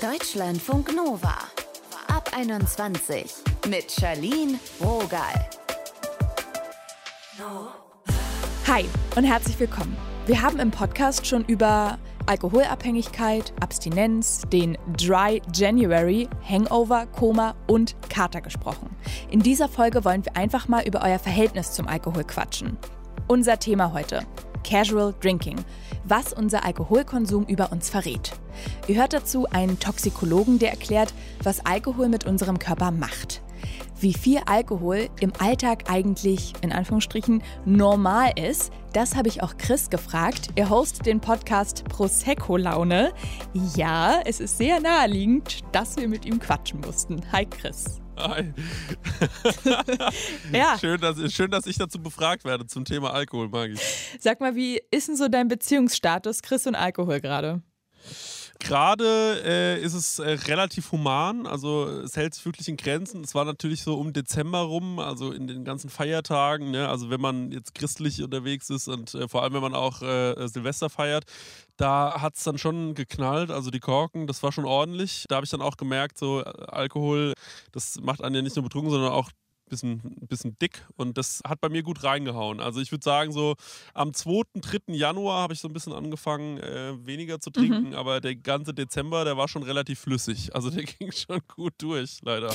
Deutschlandfunk Nova. Ab 21 mit Charlene Rogal. Hi und herzlich willkommen. Wir haben im Podcast schon über Alkoholabhängigkeit, Abstinenz, den Dry January, Hangover, Koma und Kater gesprochen. In dieser Folge wollen wir einfach mal über euer Verhältnis zum Alkohol quatschen. Unser Thema heute: Casual Drinking, was unser Alkoholkonsum über uns verrät. Ihr hört dazu einen Toxikologen, der erklärt, was Alkohol mit unserem Körper macht. Wie viel Alkohol im Alltag eigentlich in Anführungsstrichen normal ist, das habe ich auch Chris gefragt. Er hostet den Podcast Prosecco Laune. Ja, es ist sehr naheliegend, dass wir mit ihm quatschen mussten. Hi Chris. Hi. Ja. Schön dass, schön, dass ich dazu befragt werde zum Thema Alkohol, mag ich. Sag mal, wie ist denn so dein Beziehungsstatus, Chris und Alkohol gerade? Gerade äh, ist es äh, relativ human, also es hält sich wirklich in Grenzen. Es war natürlich so um Dezember rum, also in den ganzen Feiertagen, ne? also wenn man jetzt christlich unterwegs ist und äh, vor allem wenn man auch äh, Silvester feiert, da hat es dann schon geknallt, also die Korken, das war schon ordentlich. Da habe ich dann auch gemerkt, so äh, Alkohol, das macht einen ja nicht nur betrunken, sondern auch bisschen, bisschen dick und das hat bei mir gut reingehauen. Also ich würde sagen, so am 2., 3. Januar habe ich so ein bisschen angefangen, äh, weniger zu trinken, aber der ganze Dezember, der war schon relativ flüssig. Also der ging schon gut durch, leider.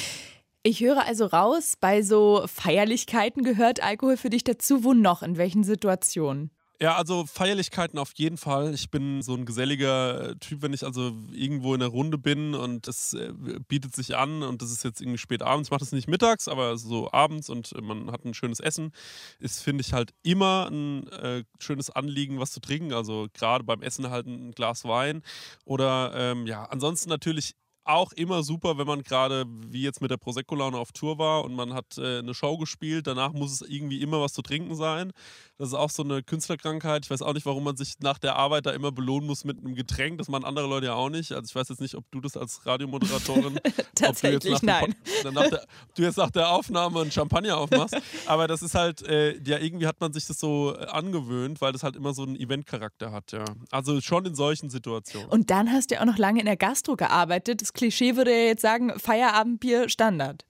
Ich höre also raus, bei so Feierlichkeiten gehört Alkohol für dich dazu. Wo noch? In welchen Situationen? Ja, also Feierlichkeiten auf jeden Fall. Ich bin so ein geselliger äh, Typ, wenn ich also irgendwo in der Runde bin und es äh, bietet sich an und das ist jetzt irgendwie spät abends. Ich mache das nicht mittags, aber so abends und man hat ein schönes Essen. Ist, finde ich, halt immer ein äh, schönes Anliegen, was zu trinken. Also gerade beim Essen halt ein Glas Wein. Oder ähm, ja, ansonsten natürlich auch immer super, wenn man gerade wie jetzt mit der Prosecco-Laune auf Tour war und man hat äh, eine Show gespielt. Danach muss es irgendwie immer was zu trinken sein. Das ist auch so eine Künstlerkrankheit. Ich weiß auch nicht, warum man sich nach der Arbeit da immer belohnen muss mit einem Getränk. Das machen andere Leute ja auch nicht. Also ich weiß jetzt nicht, ob du das als Radiomoderatorin, Tatsächlich ob du jetzt nach, nein. Pod- nach der, ob du jetzt nach der Aufnahme einen Champagner aufmachst. Aber das ist halt, äh, ja, irgendwie hat man sich das so äh, angewöhnt, weil das halt immer so einen Eventcharakter hat, ja. Also schon in solchen Situationen. Und dann hast du ja auch noch lange in der Gastro gearbeitet. Das Klischee würde ja jetzt sagen, Feierabendbier Standard.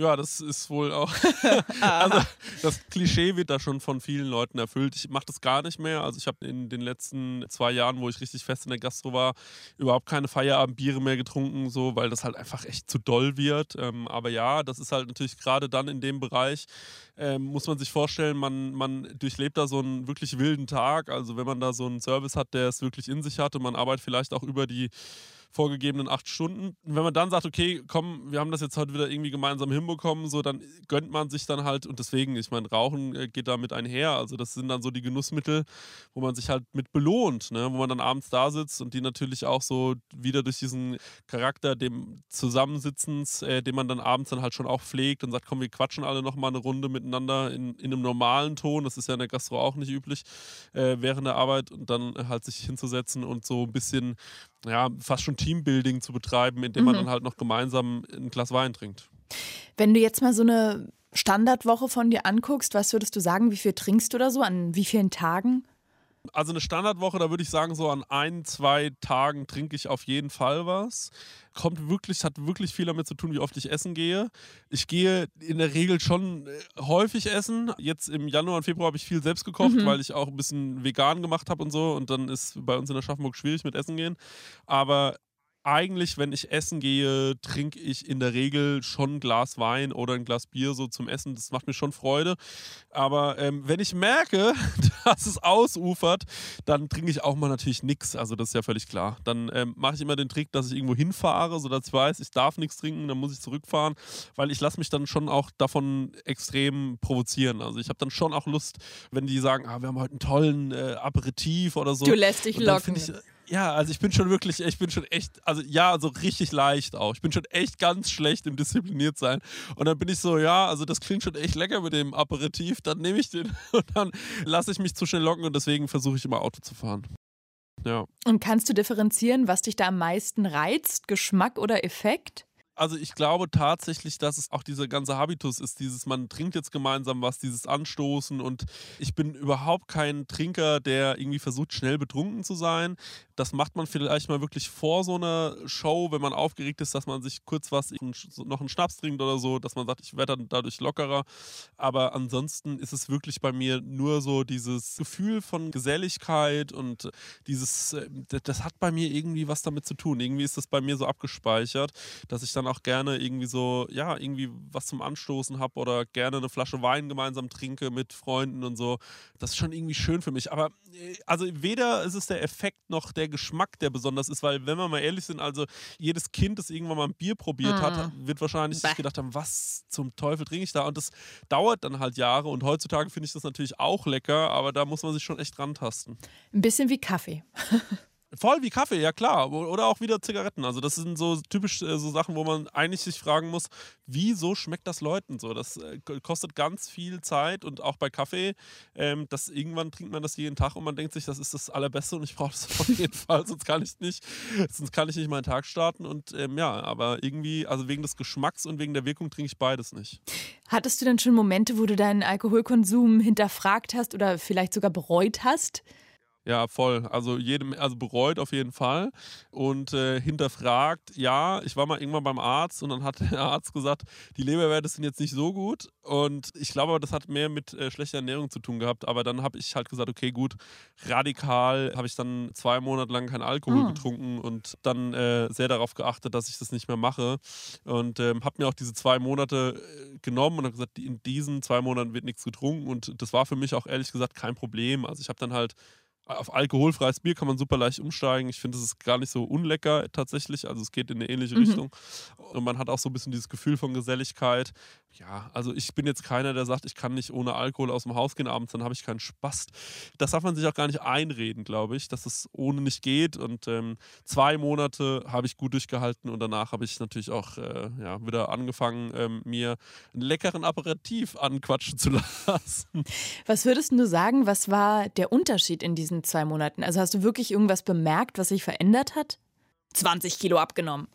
Ja, das ist wohl auch. also das Klischee wird da schon von vielen Leuten erfüllt. Ich mache das gar nicht mehr. Also ich habe in den letzten zwei Jahren, wo ich richtig fest in der Gastro war, überhaupt keine Feierabendbiere mehr getrunken, so, weil das halt einfach echt zu doll wird. Ähm, aber ja, das ist halt natürlich gerade dann in dem Bereich, ähm, muss man sich vorstellen, man, man durchlebt da so einen wirklich wilden Tag. Also wenn man da so einen Service hat, der es wirklich in sich hat und man arbeitet vielleicht auch über die vorgegebenen acht Stunden. Und wenn man dann sagt, okay, komm, wir haben das jetzt heute wieder irgendwie gemeinsam hinbekommen, so dann gönnt man sich dann halt und deswegen, ich meine, Rauchen äh, geht damit einher. Also das sind dann so die Genussmittel, wo man sich halt mit belohnt, ne? wo man dann abends da sitzt und die natürlich auch so wieder durch diesen Charakter dem Zusammensitzens, äh, den man dann abends dann halt schon auch pflegt und sagt, komm, wir quatschen alle nochmal eine Runde miteinander in, in einem normalen Ton, das ist ja in der Gastro auch nicht üblich, äh, während der Arbeit und dann halt sich hinzusetzen und so ein bisschen ja, fast schon Teambuilding zu betreiben, indem man dann halt noch gemeinsam ein Glas Wein trinkt. Wenn du jetzt mal so eine Standardwoche von dir anguckst, was würdest du sagen, wie viel trinkst du da so? An wie vielen Tagen? Also eine Standardwoche, da würde ich sagen, so an ein, zwei Tagen trinke ich auf jeden Fall was. Kommt wirklich, hat wirklich viel damit zu tun, wie oft ich essen gehe. Ich gehe in der Regel schon äh, häufig essen. Jetzt im Januar und Februar habe ich viel selbst gekocht, weil ich auch ein bisschen vegan gemacht habe und so. Und dann ist bei uns in der Schaffenburg schwierig mit Essen gehen. Aber eigentlich, wenn ich essen gehe, trinke ich in der Regel schon ein Glas Wein oder ein Glas Bier so zum Essen. Das macht mir schon Freude. Aber ähm, wenn ich merke, dass es ausufert, dann trinke ich auch mal natürlich nichts. Also das ist ja völlig klar. Dann ähm, mache ich immer den Trick, dass ich irgendwo hinfahre, sodass ich weiß, ich darf nichts trinken, dann muss ich zurückfahren, weil ich lasse mich dann schon auch davon extrem provozieren. Also ich habe dann schon auch Lust, wenn die sagen, ah, wir haben heute einen tollen äh, Aperitif oder so. Du lässt dich locken. Ja, also ich bin schon wirklich, ich bin schon echt, also ja, also richtig leicht auch. Ich bin schon echt ganz schlecht im diszipliniert sein. Und dann bin ich so, ja, also das klingt schon echt lecker mit dem Aperitif, dann nehme ich den und dann lasse ich mich zu schnell locken und deswegen versuche ich immer Auto zu fahren. Ja. Und kannst du differenzieren, was dich da am meisten reizt? Geschmack oder Effekt? Also ich glaube tatsächlich, dass es auch dieser ganze Habitus ist, dieses man trinkt jetzt gemeinsam was, dieses Anstoßen und ich bin überhaupt kein Trinker, der irgendwie versucht schnell betrunken zu sein. Das macht man vielleicht mal wirklich vor so einer Show, wenn man aufgeregt ist, dass man sich kurz was, noch einen Schnaps trinkt oder so, dass man sagt, ich werde dadurch lockerer. Aber ansonsten ist es wirklich bei mir nur so dieses Gefühl von Geselligkeit und dieses, äh, das hat bei mir irgendwie was damit zu tun. Irgendwie ist das bei mir so abgespeichert, dass ich dann auch gerne irgendwie so, ja, irgendwie was zum Anstoßen habe oder gerne eine Flasche Wein gemeinsam trinke mit Freunden und so. Das ist schon irgendwie schön für mich. Aber äh, also weder ist es der Effekt noch der Geschmack, der besonders ist, weil wenn wir mal ehrlich sind, also jedes Kind, das irgendwann mal ein Bier probiert mm. hat, wird wahrscheinlich sich gedacht haben, was zum Teufel trinke ich da? Und das dauert dann halt Jahre und heutzutage finde ich das natürlich auch lecker, aber da muss man sich schon echt rantasten. Ein bisschen wie Kaffee. Voll wie Kaffee, ja klar. Oder auch wieder Zigaretten. Also das sind so typisch äh, so Sachen, wo man eigentlich sich fragen muss, wieso schmeckt das Leuten so? Das äh, kostet ganz viel Zeit und auch bei Kaffee, ähm, das irgendwann trinkt man das jeden Tag und man denkt sich, das ist das Allerbeste und ich brauche das auf jeden Fall, sonst kann ich nicht, sonst kann ich nicht meinen Tag starten. Und ähm, ja, aber irgendwie, also wegen des Geschmacks und wegen der Wirkung trinke ich beides nicht. Hattest du denn schon Momente, wo du deinen Alkoholkonsum hinterfragt hast oder vielleicht sogar bereut hast? Ja, voll. Also jedem, also bereut auf jeden Fall und äh, hinterfragt, ja, ich war mal irgendwann beim Arzt und dann hat der Arzt gesagt, die Leberwerte sind jetzt nicht so gut und ich glaube, das hat mehr mit äh, schlechter Ernährung zu tun gehabt, aber dann habe ich halt gesagt, okay, gut, radikal habe ich dann zwei Monate lang keinen Alkohol mhm. getrunken und dann äh, sehr darauf geachtet, dass ich das nicht mehr mache und ähm, habe mir auch diese zwei Monate äh, genommen und habe gesagt, in diesen zwei Monaten wird nichts getrunken und das war für mich auch ehrlich gesagt kein Problem. Also ich habe dann halt auf alkoholfreies Bier kann man super leicht umsteigen. Ich finde, es ist gar nicht so unlecker tatsächlich. Also es geht in eine ähnliche mhm. Richtung. Und man hat auch so ein bisschen dieses Gefühl von Geselligkeit. Ja, also ich bin jetzt keiner, der sagt, ich kann nicht ohne Alkohol aus dem Haus gehen abends, dann habe ich keinen Spaß. Das darf man sich auch gar nicht einreden, glaube ich, dass es ohne nicht geht. Und ähm, zwei Monate habe ich gut durchgehalten und danach habe ich natürlich auch äh, ja, wieder angefangen, ähm, mir einen leckeren Aperitif anquatschen zu lassen. Was würdest du sagen, was war der Unterschied in diesen zwei Monaten? Also hast du wirklich irgendwas bemerkt, was sich verändert hat? 20 Kilo abgenommen.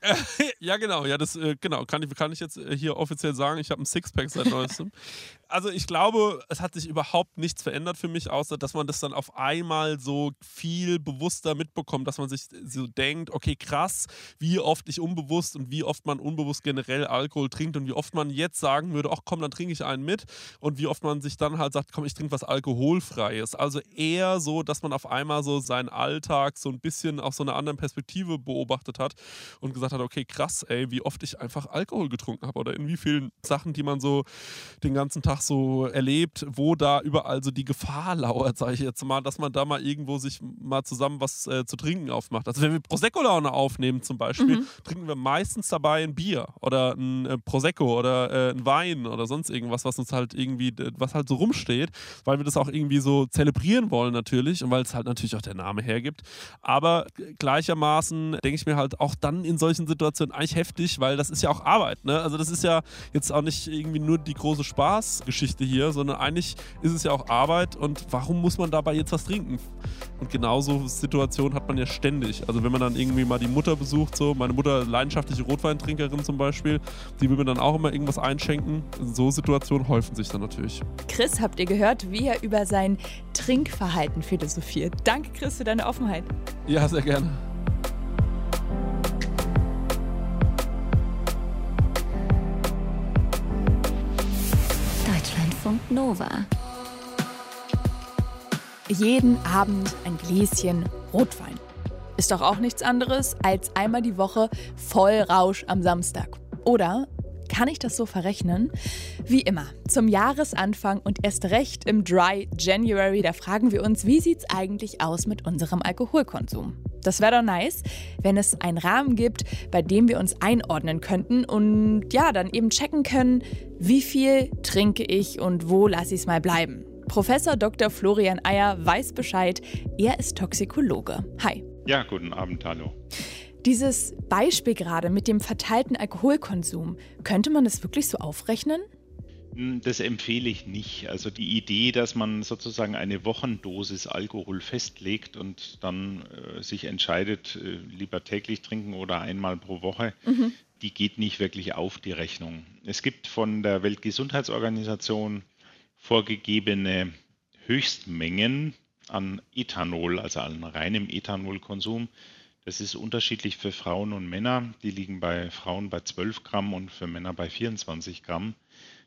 ja, genau. Ja, das äh, genau kann ich, kann ich jetzt äh, hier offiziell sagen. Ich habe ein Sixpack seit neuestem. also ich glaube, es hat sich überhaupt nichts verändert für mich, außer dass man das dann auf einmal so viel bewusster mitbekommt, dass man sich so denkt, okay, krass, wie oft ich unbewusst und wie oft man unbewusst generell Alkohol trinkt und wie oft man jetzt sagen würde, ach komm, dann trinke ich einen mit und wie oft man sich dann halt sagt, komm, ich trinke was alkoholfreies. Also eher so, dass man auf einmal so seinen Alltag so ein bisschen aus so einer anderen Perspektive beobachtet hat und gesagt hat, okay, krass, ey, wie oft ich einfach Alkohol getrunken habe oder in wie vielen Sachen, die man so den ganzen Tag so erlebt, wo da überall so die Gefahr lauert, sage ich jetzt mal, dass man da mal irgendwo sich mal zusammen was äh, zu trinken aufmacht. Also wenn wir Prosecco-Laune aufnehmen zum Beispiel, mhm. trinken wir meistens dabei ein Bier oder ein äh, Prosecco oder äh, ein Wein oder sonst irgendwas, was uns halt irgendwie, was halt so rumsteht, weil wir das auch irgendwie so zelebrieren wollen natürlich und weil es halt natürlich auch der Name hergibt. Aber gleichermaßen denke ich mir halt auch dann in solchen Situationen eigentlich heftig, weil das ist ja auch Arbeit. Ne? Also das ist ja jetzt auch nicht irgendwie nur die große Spaß Geschichte hier, sondern eigentlich ist es ja auch Arbeit und warum muss man dabei jetzt was trinken? Und genauso Situationen hat man ja ständig. Also wenn man dann irgendwie mal die Mutter besucht, so meine Mutter leidenschaftliche Rotweintrinkerin zum Beispiel, die will mir dann auch immer irgendwas einschenken. So Situationen häufen sich dann natürlich. Chris, habt ihr gehört, wie er über sein Trinkverhalten philosophiert? Danke, Chris, für deine Offenheit. Ja, sehr gerne. Deutschlandfunk Nova. Jeden Abend ein Gläschen Rotwein. Ist doch auch nichts anderes als einmal die Woche Vollrausch am Samstag. Oder kann ich das so verrechnen? Wie immer, zum Jahresanfang und erst recht im Dry January, da fragen wir uns, wie sieht's eigentlich aus mit unserem Alkoholkonsum? Das wäre doch nice, wenn es einen Rahmen gibt, bei dem wir uns einordnen könnten und ja, dann eben checken können, wie viel trinke ich und wo lasse ich es mal bleiben. Professor Dr. Florian Eyer weiß Bescheid. Er ist Toxikologe. Hi. Ja, guten Abend, hallo. Dieses Beispiel gerade mit dem verteilten Alkoholkonsum, könnte man das wirklich so aufrechnen? Hm, das empfehle ich nicht. Also die Idee, dass man sozusagen eine Wochendosis Alkohol festlegt und dann äh, sich entscheidet, äh, lieber täglich trinken oder einmal pro Woche, mhm. die geht nicht wirklich auf die Rechnung. Es gibt von der Weltgesundheitsorganisation vorgegebene Höchstmengen, an Ethanol, also an reinem Ethanolkonsum. Das ist unterschiedlich für Frauen und Männer. Die liegen bei Frauen bei 12 Gramm und für Männer bei 24 Gramm.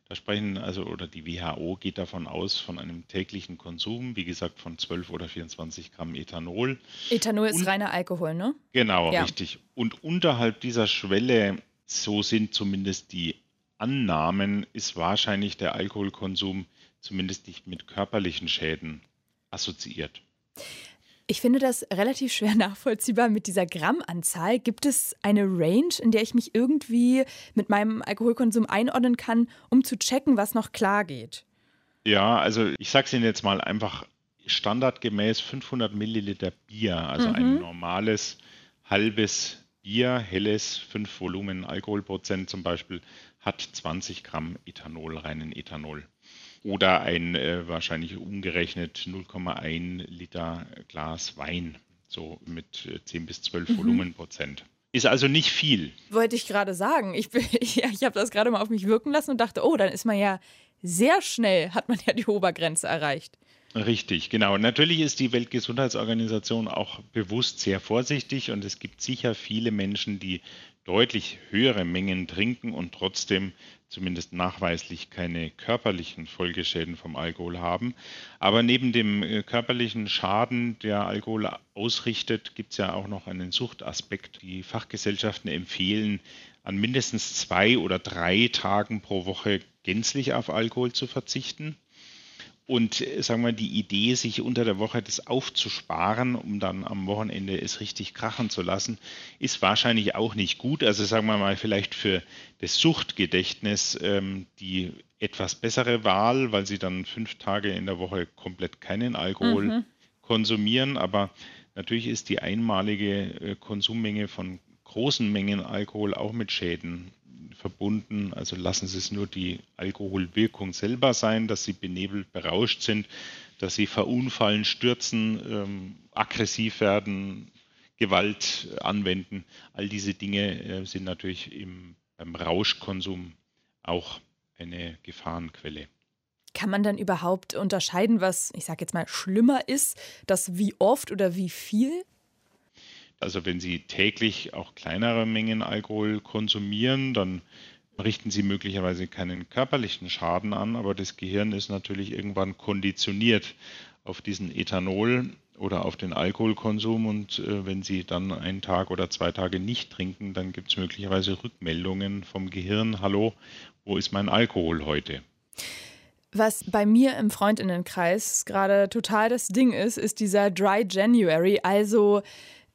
Da sprechen also, oder die WHO geht davon aus, von einem täglichen Konsum, wie gesagt, von 12 oder 24 Gramm Ethanol. Ethanol ist und, reiner Alkohol, ne? Genau, ja. richtig. Und unterhalb dieser Schwelle, so sind zumindest die Annahmen, ist wahrscheinlich der Alkoholkonsum zumindest nicht mit körperlichen Schäden assoziiert. Ich finde das relativ schwer nachvollziehbar mit dieser Grammanzahl. Gibt es eine Range, in der ich mich irgendwie mit meinem Alkoholkonsum einordnen kann, um zu checken, was noch klar geht? Ja, also ich sage es Ihnen jetzt mal einfach standardgemäß 500 Milliliter Bier, also mhm. ein normales halbes Bier, helles, 5 Volumen Alkoholprozent zum Beispiel, hat 20 Gramm Ethanol, reinen Ethanol oder ein äh, wahrscheinlich umgerechnet 0,1 Liter Glas Wein, so mit 10 äh, bis 12 mhm. Volumenprozent. Ist also nicht viel. Wollte ich gerade sagen. Ich, ich, ich habe das gerade mal auf mich wirken lassen und dachte, oh, dann ist man ja sehr schnell, hat man ja die Obergrenze erreicht. Richtig, genau. Natürlich ist die Weltgesundheitsorganisation auch bewusst sehr vorsichtig und es gibt sicher viele Menschen, die deutlich höhere Mengen trinken und trotzdem zumindest nachweislich keine körperlichen Folgeschäden vom Alkohol haben. Aber neben dem äh, körperlichen Schaden, der Alkohol ausrichtet, gibt es ja auch noch einen Suchtaspekt. Die Fachgesellschaften empfehlen, an mindestens zwei oder drei Tagen pro Woche gänzlich auf Alkohol zu verzichten. Und äh, sagen wir, die Idee, sich unter der Woche das aufzusparen, um dann am Wochenende es richtig krachen zu lassen, ist wahrscheinlich auch nicht gut. Also sagen wir mal, vielleicht für das Suchtgedächtnis ähm, die etwas bessere Wahl, weil sie dann fünf Tage in der Woche komplett keinen Alkohol mhm. konsumieren. Aber natürlich ist die einmalige äh, Konsummenge von großen Mengen Alkohol auch mit Schäden verbunden. Also lassen Sie es nur die Alkoholwirkung selber sein, dass Sie benebelt, berauscht sind, dass Sie verunfallen, stürzen, ähm, aggressiv werden, Gewalt anwenden. All diese Dinge äh, sind natürlich im, beim Rauschkonsum auch eine Gefahrenquelle. Kann man dann überhaupt unterscheiden, was, ich sage jetzt mal, schlimmer ist, das wie oft oder wie viel? Also wenn Sie täglich auch kleinere Mengen Alkohol konsumieren, dann richten Sie möglicherweise keinen körperlichen Schaden an, aber das Gehirn ist natürlich irgendwann konditioniert auf diesen Ethanol oder auf den Alkoholkonsum. Und äh, wenn Sie dann einen Tag oder zwei Tage nicht trinken, dann gibt es möglicherweise Rückmeldungen vom Gehirn, hallo, wo ist mein Alkohol heute? Was bei mir im Freundinnenkreis gerade total das Ding ist, ist dieser Dry January, also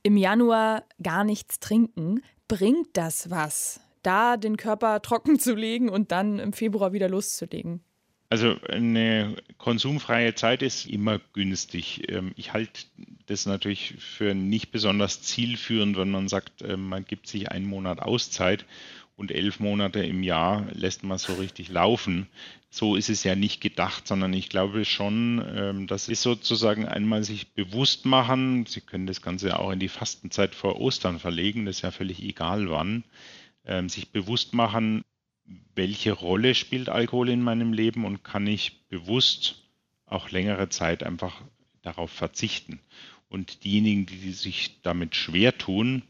im Januar gar nichts trinken, bringt das was? Da den Körper trocken zu legen und dann im Februar wieder loszulegen? Also eine konsumfreie Zeit ist immer günstig. Ähm, ich halte das natürlich für nicht besonders zielführend, wenn man sagt, ähm, man gibt sich einen Monat Auszeit und elf Monate im Jahr lässt man so richtig laufen. So ist es ja nicht gedacht, sondern ich glaube schon, ähm, das ist sozusagen einmal sich bewusst machen. Sie können das Ganze auch in die Fastenzeit vor Ostern verlegen, das ist ja völlig egal wann. Ähm, sich bewusst machen, welche Rolle spielt Alkohol in meinem Leben und kann ich bewusst auch längere Zeit einfach darauf verzichten. Und diejenigen, die sich damit schwer tun,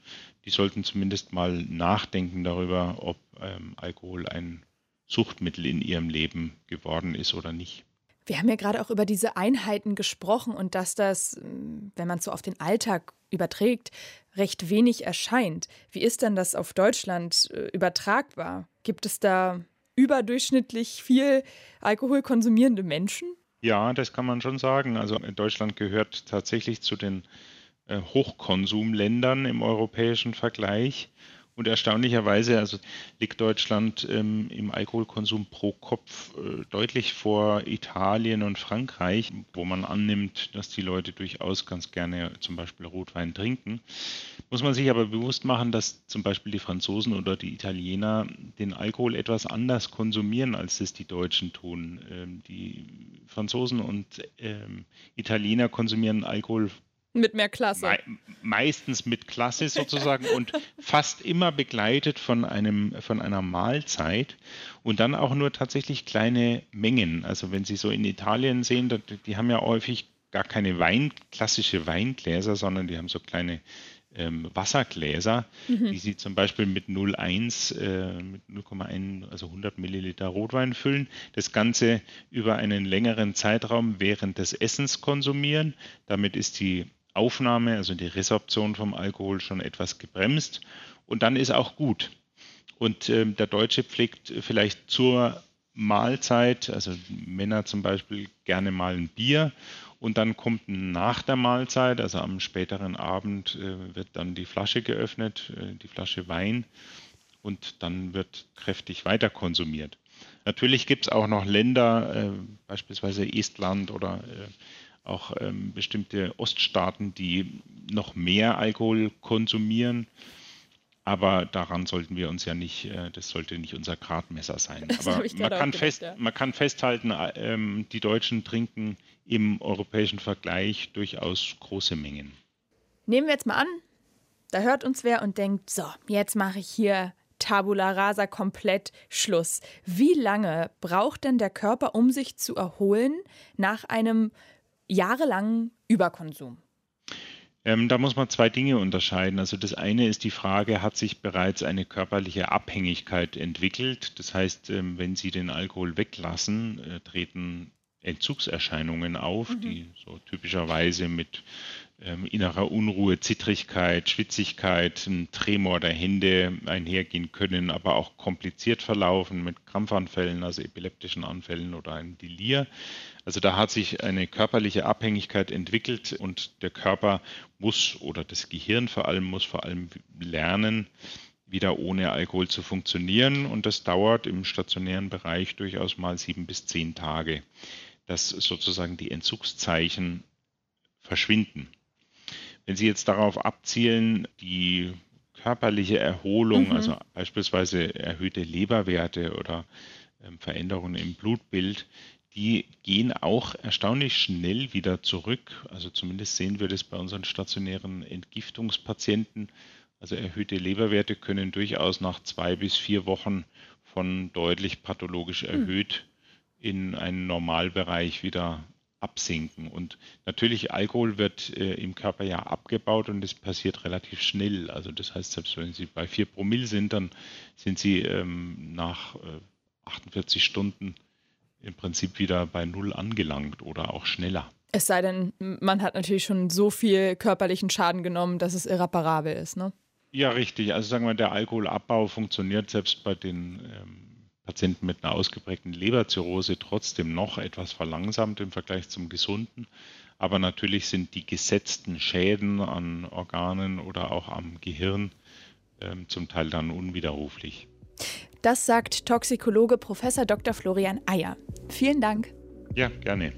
die sollten zumindest mal nachdenken darüber, ob ähm, Alkohol ein Suchtmittel in ihrem Leben geworden ist oder nicht. Wir haben ja gerade auch über diese Einheiten gesprochen und dass das, ähm, wenn man es so auf den Alltag überträgt, recht wenig erscheint. Wie ist denn das auf Deutschland äh, übertragbar? Gibt es da überdurchschnittlich viel Alkohol konsumierende Menschen? Ja, das kann man schon sagen. Also Deutschland gehört tatsächlich zu den Hochkonsumländern im europäischen Vergleich. Und erstaunlicherweise also liegt Deutschland ähm, im Alkoholkonsum pro Kopf äh, deutlich vor Italien und Frankreich, wo man annimmt, dass die Leute durchaus ganz gerne zum Beispiel Rotwein trinken. Muss man sich aber bewusst machen, dass zum Beispiel die Franzosen oder die Italiener den Alkohol etwas anders konsumieren, als es die Deutschen tun. Ähm, die Franzosen und ähm, Italiener konsumieren Alkohol mit mehr Klasse. Me meistens mit Klasse sozusagen und fast immer begleitet von, einem, von einer Mahlzeit und dann auch nur tatsächlich kleine Mengen. Also wenn Sie so in Italien sehen, die haben ja häufig gar keine Wein, klassische Weingläser, sondern die haben so kleine ähm, Wassergläser, mhm. die Sie zum Beispiel mit 0,1, äh, mit 0,1, also 100 Milliliter Rotwein füllen. Das Ganze über einen längeren Zeitraum während des Essens konsumieren. Damit ist die Aufnahme, also die Resorption vom Alkohol schon etwas gebremst und dann ist auch gut. Und äh, der Deutsche pflegt vielleicht zur Mahlzeit, also Männer zum Beispiel gerne mal ein Bier und dann kommt nach der Mahlzeit, also am späteren Abend, äh, wird dann die Flasche geöffnet, äh, die Flasche Wein und dann wird kräftig weiter konsumiert. Natürlich gibt es auch noch Länder, äh, beispielsweise Estland oder auch ähm, bestimmte Oststaaten, die noch mehr Alkohol konsumieren. Aber daran sollten wir uns ja nicht, äh, das sollte nicht unser Gradmesser sein. Das Aber man kann, gedacht, fest, ja. man kann festhalten, ähm, die Deutschen trinken im europäischen Vergleich durchaus große Mengen. Nehmen wir jetzt mal an, da hört uns wer und denkt, so, jetzt mache ich hier Tabula rasa komplett Schluss. Wie lange braucht denn der Körper, um sich zu erholen nach einem jahrelangen Überkonsum? Ähm, da muss man zwei Dinge unterscheiden. Also das eine ist die Frage, hat sich bereits eine körperliche Abhängigkeit entwickelt? Das heißt, ähm, wenn Sie den Alkohol weglassen, äh, treten Entzugserscheinungen auf, mhm. die so typischerweise mit ähm, innerer Unruhe, Zittrigkeit, Schwitzigkeit, ein Tremor der Hände einhergehen können, aber auch kompliziert verlaufen mit Krampfanfällen, also epileptischen Anfällen oder einem Delir. Also da hat sich eine körperliche Abhängigkeit entwickelt und der Körper muss oder das Gehirn vor allem muss vor allem lernen, wieder ohne Alkohol zu funktionieren und das dauert im stationären Bereich durchaus mal sieben bis zehn Tage, dass sozusagen die Entzugszeichen verschwinden. Wenn Sie jetzt darauf abzielen, die körperliche Erholung, mhm. also beispielsweise erhöhte Leberwerte oder ähm, Veränderungen im Blutbild, die gehen auch erstaunlich schnell wieder zurück. Also zumindest sehen wir das bei unseren stationären Entgiftungspatienten. Also erhöhte Leberwerte können durchaus nach zwei bis vier Wochen von deutlich pathologisch hm. erhöht in einen Normalbereich wieder absinken. Und natürlich, Alkohol wird äh, im Körper ja abgebaut und das passiert relativ schnell. Also das heißt, selbst wenn Sie bei 4 Promille sind, dann sind Sie ähm, nach äh, 48 Stunden im Prinzip wieder bei Null angelangt oder auch schneller. Es sei denn, man hat natürlich schon so viel körperlichen Schaden genommen, dass es irreparabel ist, ne? Ja, richtig. Also sagen wir, der Alkoholabbau funktioniert selbst bei den ähm, Patienten mit einer ausgeprägten Leberzirrhose trotzdem noch etwas verlangsamt im Vergleich zum gesunden. Aber natürlich sind die gesetzten Schäden an Organen oder auch am Gehirn ähm, zum Teil dann unwiderruflich. Das sagt Toxikologe Prof. Dr. Florian Eyer. Vielen Dank. Ja, gerne.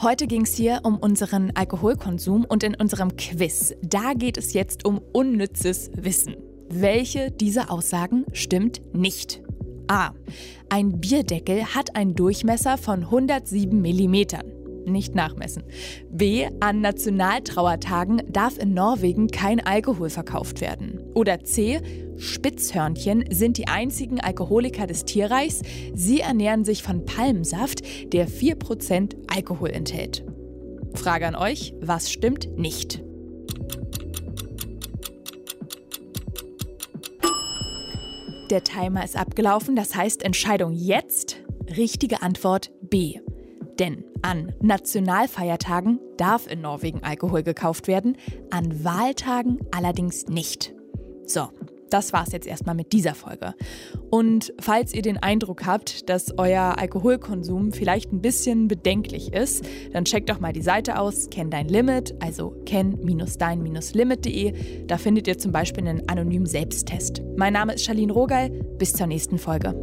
Heute ging es hier um unseren Alkoholkonsum und in unserem Quiz. Da geht es jetzt um unnützes Wissen. Welche dieser Aussagen stimmt nicht? A. Ein Bierdeckel hat einen Durchmesser von 107 mm. Nicht nachmessen. B. An Nationaltrauertagen darf in Norwegen kein Alkohol verkauft werden. Oder C. Spitzhörnchen sind die einzigen Alkoholiker des Tierreichs. Sie ernähren sich von Palmsaft, der 4% Alkohol enthält. Frage an euch, was stimmt nicht? Der Timer ist abgelaufen, das heißt Entscheidung jetzt. Richtige Antwort B. Denn an Nationalfeiertagen darf in Norwegen Alkohol gekauft werden, an Wahltagen allerdings nicht. So, das war's jetzt erstmal mit dieser Folge. Und falls ihr den Eindruck habt, dass euer Alkoholkonsum vielleicht ein bisschen bedenklich ist, dann checkt doch mal die Seite aus, kenn dein Limit, also kenn-dein-limit.de. Da findet ihr zum Beispiel einen anonymen Selbsttest. Mein Name ist Charlene Rogal. Bis zur nächsten Folge.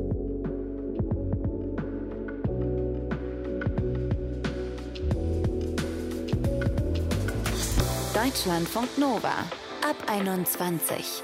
Deutschlandfunk Nova ab 21.